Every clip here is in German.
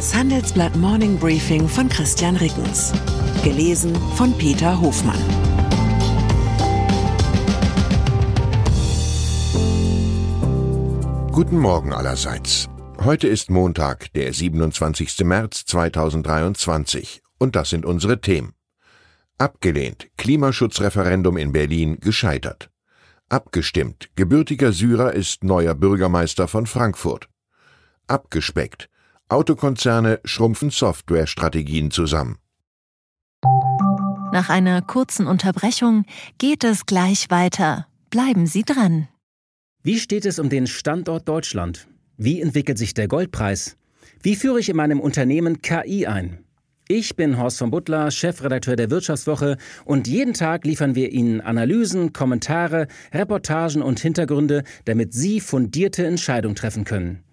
Das Handelsblatt Morning Briefing von Christian Rickens. Gelesen von Peter Hofmann. Guten Morgen allerseits. Heute ist Montag, der 27. März 2023 und das sind unsere Themen. Abgelehnt, Klimaschutzreferendum in Berlin gescheitert. Abgestimmt, gebürtiger Syrer ist neuer Bürgermeister von Frankfurt. Abgespeckt, Autokonzerne schrumpfen Softwarestrategien zusammen. Nach einer kurzen Unterbrechung geht es gleich weiter. Bleiben Sie dran. Wie steht es um den Standort Deutschland? Wie entwickelt sich der Goldpreis? Wie führe ich in meinem Unternehmen KI ein? Ich bin Horst von Butler, Chefredakteur der Wirtschaftswoche und jeden Tag liefern wir Ihnen Analysen, Kommentare, Reportagen und Hintergründe, damit Sie fundierte Entscheidungen treffen können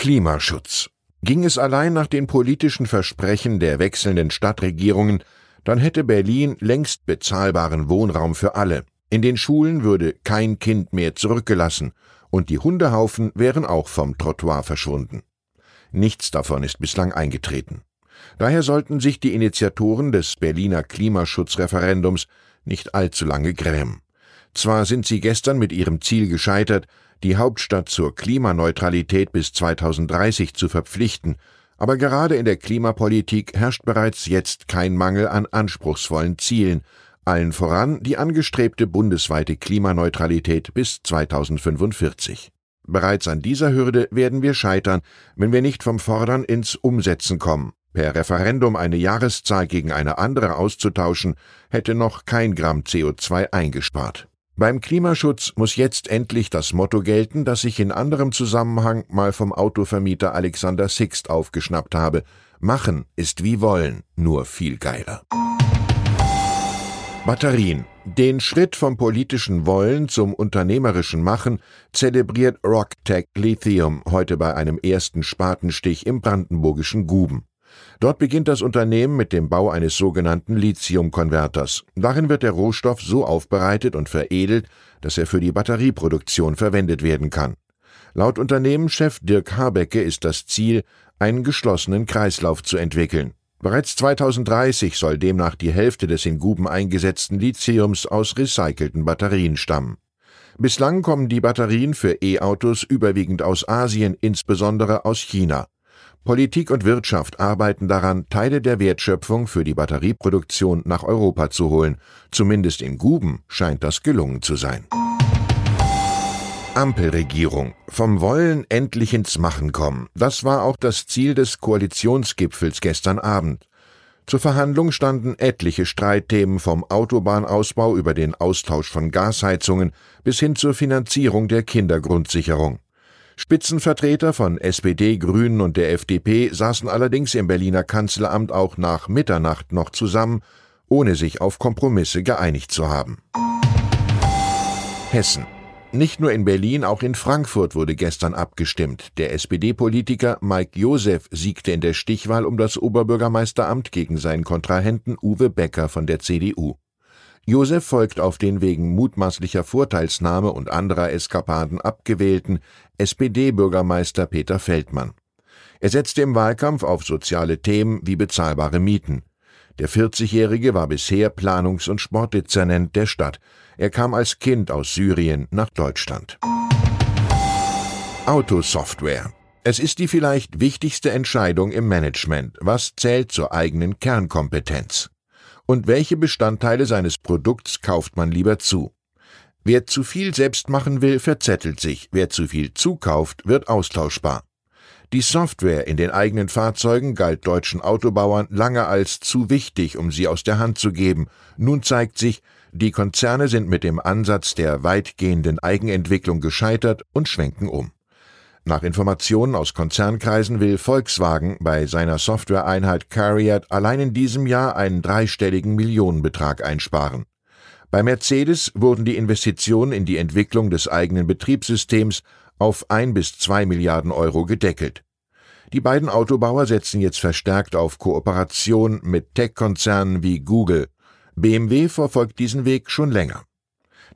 Klimaschutz. Ging es allein nach den politischen Versprechen der wechselnden Stadtregierungen, dann hätte Berlin längst bezahlbaren Wohnraum für alle. In den Schulen würde kein Kind mehr zurückgelassen und die Hundehaufen wären auch vom Trottoir verschwunden. Nichts davon ist bislang eingetreten. Daher sollten sich die Initiatoren des Berliner Klimaschutzreferendums nicht allzu lange grämen. Zwar sind sie gestern mit ihrem Ziel gescheitert, die Hauptstadt zur Klimaneutralität bis 2030 zu verpflichten, aber gerade in der Klimapolitik herrscht bereits jetzt kein Mangel an anspruchsvollen Zielen, allen voran die angestrebte bundesweite Klimaneutralität bis 2045. Bereits an dieser Hürde werden wir scheitern, wenn wir nicht vom Fordern ins Umsetzen kommen. Per Referendum eine Jahreszahl gegen eine andere auszutauschen, hätte noch kein Gramm CO2 eingespart. Beim Klimaschutz muss jetzt endlich das Motto gelten, das ich in anderem Zusammenhang mal vom Autovermieter Alexander Sixt aufgeschnappt habe. Machen ist wie wollen, nur viel geiler. Batterien. Den Schritt vom politischen Wollen zum unternehmerischen Machen zelebriert RockTech Lithium heute bei einem ersten Spatenstich im brandenburgischen Guben. Dort beginnt das Unternehmen mit dem Bau eines sogenannten Lithiumkonverters. Darin wird der Rohstoff so aufbereitet und veredelt, dass er für die Batterieproduktion verwendet werden kann. Laut Unternehmenschef Dirk Habecke ist das Ziel, einen geschlossenen Kreislauf zu entwickeln. Bereits 2030 soll demnach die Hälfte des in Guben eingesetzten Lithiums aus recycelten Batterien stammen. Bislang kommen die Batterien für E-Autos überwiegend aus Asien, insbesondere aus China. Politik und Wirtschaft arbeiten daran, Teile der Wertschöpfung für die Batterieproduktion nach Europa zu holen. Zumindest in Guben scheint das gelungen zu sein. Ampelregierung. Vom Wollen endlich ins Machen kommen. Das war auch das Ziel des Koalitionsgipfels gestern Abend. Zur Verhandlung standen etliche Streitthemen vom Autobahnausbau über den Austausch von Gasheizungen bis hin zur Finanzierung der Kindergrundsicherung. Spitzenvertreter von SPD, Grünen und der FDP saßen allerdings im Berliner Kanzleramt auch nach Mitternacht noch zusammen, ohne sich auf Kompromisse geeinigt zu haben. Hessen. Nicht nur in Berlin, auch in Frankfurt wurde gestern abgestimmt. Der SPD-Politiker Mike Josef siegte in der Stichwahl um das Oberbürgermeisteramt gegen seinen Kontrahenten Uwe Becker von der CDU. Josef folgt auf den wegen mutmaßlicher Vorteilsnahme und anderer Eskapaden abgewählten SPD-Bürgermeister Peter Feldmann. Er setzte im Wahlkampf auf soziale Themen wie bezahlbare Mieten. Der 40-Jährige war bisher Planungs- und Sportdezernent der Stadt. Er kam als Kind aus Syrien nach Deutschland. Autosoftware. Es ist die vielleicht wichtigste Entscheidung im Management. Was zählt zur eigenen Kernkompetenz? Und welche Bestandteile seines Produkts kauft man lieber zu? Wer zu viel selbst machen will, verzettelt sich, wer zu viel zukauft, wird austauschbar. Die Software in den eigenen Fahrzeugen galt deutschen Autobauern lange als zu wichtig, um sie aus der Hand zu geben. Nun zeigt sich, die Konzerne sind mit dem Ansatz der weitgehenden Eigenentwicklung gescheitert und schwenken um. Nach Informationen aus Konzernkreisen will Volkswagen bei seiner Softwareeinheit Carrier allein in diesem Jahr einen dreistelligen Millionenbetrag einsparen. Bei Mercedes wurden die Investitionen in die Entwicklung des eigenen Betriebssystems auf ein bis zwei Milliarden Euro gedeckelt. Die beiden Autobauer setzen jetzt verstärkt auf Kooperation mit Tech-Konzernen wie Google. BMW verfolgt diesen Weg schon länger.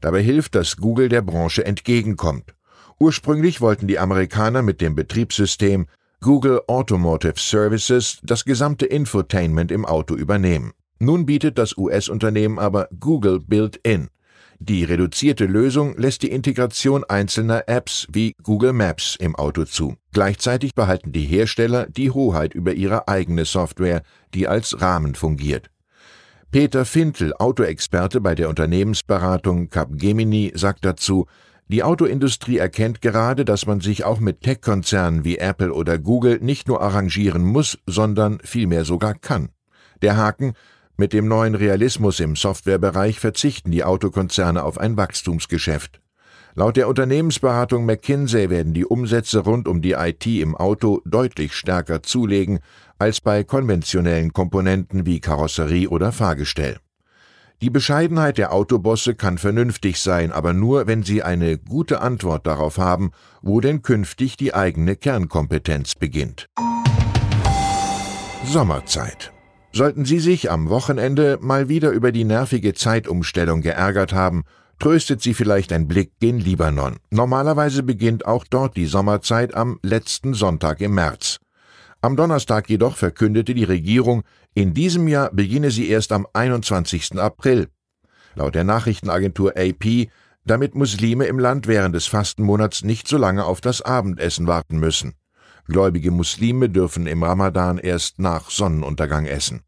Dabei hilft, dass Google der Branche entgegenkommt. Ursprünglich wollten die Amerikaner mit dem Betriebssystem Google Automotive Services das gesamte Infotainment im Auto übernehmen. Nun bietet das US-Unternehmen aber Google Built-in. Die reduzierte Lösung lässt die Integration einzelner Apps wie Google Maps im Auto zu. Gleichzeitig behalten die Hersteller die Hoheit über ihre eigene Software, die als Rahmen fungiert. Peter Fintel, Autoexperte bei der Unternehmensberatung Capgemini, sagt dazu, die Autoindustrie erkennt gerade, dass man sich auch mit Tech-Konzernen wie Apple oder Google nicht nur arrangieren muss, sondern vielmehr sogar kann. Der Haken, mit dem neuen Realismus im Softwarebereich verzichten die Autokonzerne auf ein Wachstumsgeschäft. Laut der Unternehmensberatung McKinsey werden die Umsätze rund um die IT im Auto deutlich stärker zulegen als bei konventionellen Komponenten wie Karosserie oder Fahrgestell. Die Bescheidenheit der Autobosse kann vernünftig sein, aber nur, wenn sie eine gute Antwort darauf haben, wo denn künftig die eigene Kernkompetenz beginnt. Sommerzeit. Sollten Sie sich am Wochenende mal wieder über die nervige Zeitumstellung geärgert haben, tröstet Sie vielleicht ein Blick gen Libanon. Normalerweise beginnt auch dort die Sommerzeit am letzten Sonntag im März. Am Donnerstag jedoch verkündete die Regierung, in diesem Jahr beginne sie erst am 21. April. Laut der Nachrichtenagentur AP, damit Muslime im Land während des Fastenmonats nicht so lange auf das Abendessen warten müssen. Gläubige Muslime dürfen im Ramadan erst nach Sonnenuntergang essen.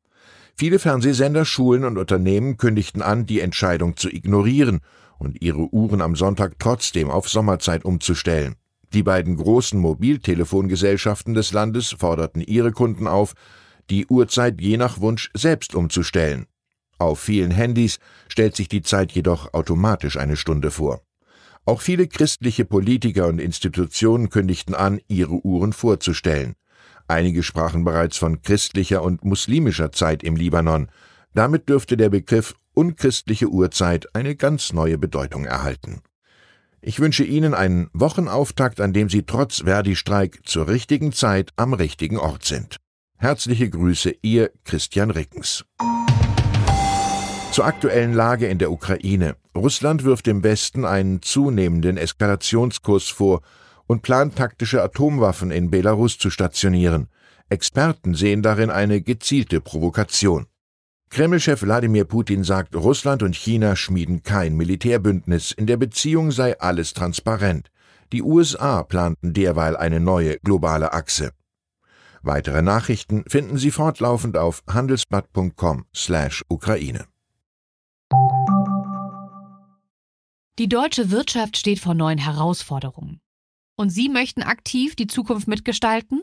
Viele Fernsehsender, Schulen und Unternehmen kündigten an, die Entscheidung zu ignorieren und ihre Uhren am Sonntag trotzdem auf Sommerzeit umzustellen. Die beiden großen Mobiltelefongesellschaften des Landes forderten ihre Kunden auf, die Uhrzeit je nach Wunsch selbst umzustellen. Auf vielen Handys stellt sich die Zeit jedoch automatisch eine Stunde vor. Auch viele christliche Politiker und Institutionen kündigten an, ihre Uhren vorzustellen. Einige sprachen bereits von christlicher und muslimischer Zeit im Libanon. Damit dürfte der Begriff unchristliche Uhrzeit eine ganz neue Bedeutung erhalten. Ich wünsche Ihnen einen Wochenauftakt, an dem Sie trotz Verdi-Streik zur richtigen Zeit am richtigen Ort sind. Herzliche Grüße, Ihr Christian Rickens. Zur aktuellen Lage in der Ukraine. Russland wirft dem Westen einen zunehmenden Eskalationskurs vor und plant taktische Atomwaffen in Belarus zu stationieren. Experten sehen darin eine gezielte Provokation. Kremlchef Wladimir Putin sagt, Russland und China schmieden kein Militärbündnis, in der Beziehung sei alles transparent. Die USA planten derweil eine neue globale Achse. Weitere Nachrichten finden Sie fortlaufend auf handelsblatt.com/Ukraine. Die deutsche Wirtschaft steht vor neuen Herausforderungen. Und Sie möchten aktiv die Zukunft mitgestalten?